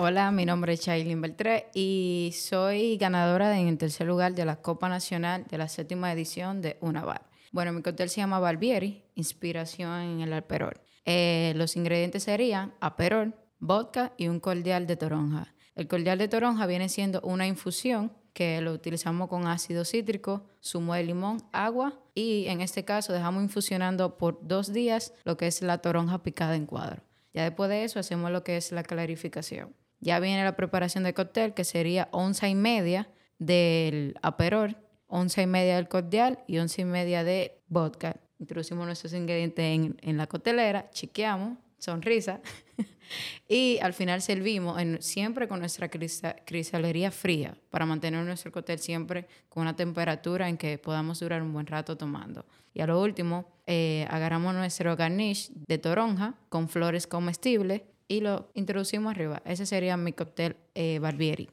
Hola, mi nombre es Chaylin Beltré y soy ganadora en el tercer lugar de la Copa Nacional de la séptima edición de Una Bar. Bueno, mi cóctel se llama Barbieri, inspiración en el alperol. Eh, los ingredientes serían aperol, vodka y un cordial de toronja. El cordial de toronja viene siendo una infusión que lo utilizamos con ácido cítrico, zumo de limón, agua y en este caso dejamos infusionando por dos días lo que es la toronja picada en cuadro. Ya después de eso hacemos lo que es la clarificación. Ya viene la preparación del cóctel, que sería onza y media del aperol, onza y media del cordial y onza y media de vodka. Introducimos nuestros ingredientes en, la coctelera, chequeamos, sonrisa, y al final servimos siempre con nuestra cristalería fría para mantener nuestro cóctel siempre con una temperatura en que podamos durar un buen rato tomando. Y a lo último, eh, agarramos nuestro garnish de toronja con flores comestibles y lo introducimos arriba. Ese sería mi cóctel eh, Barbieri.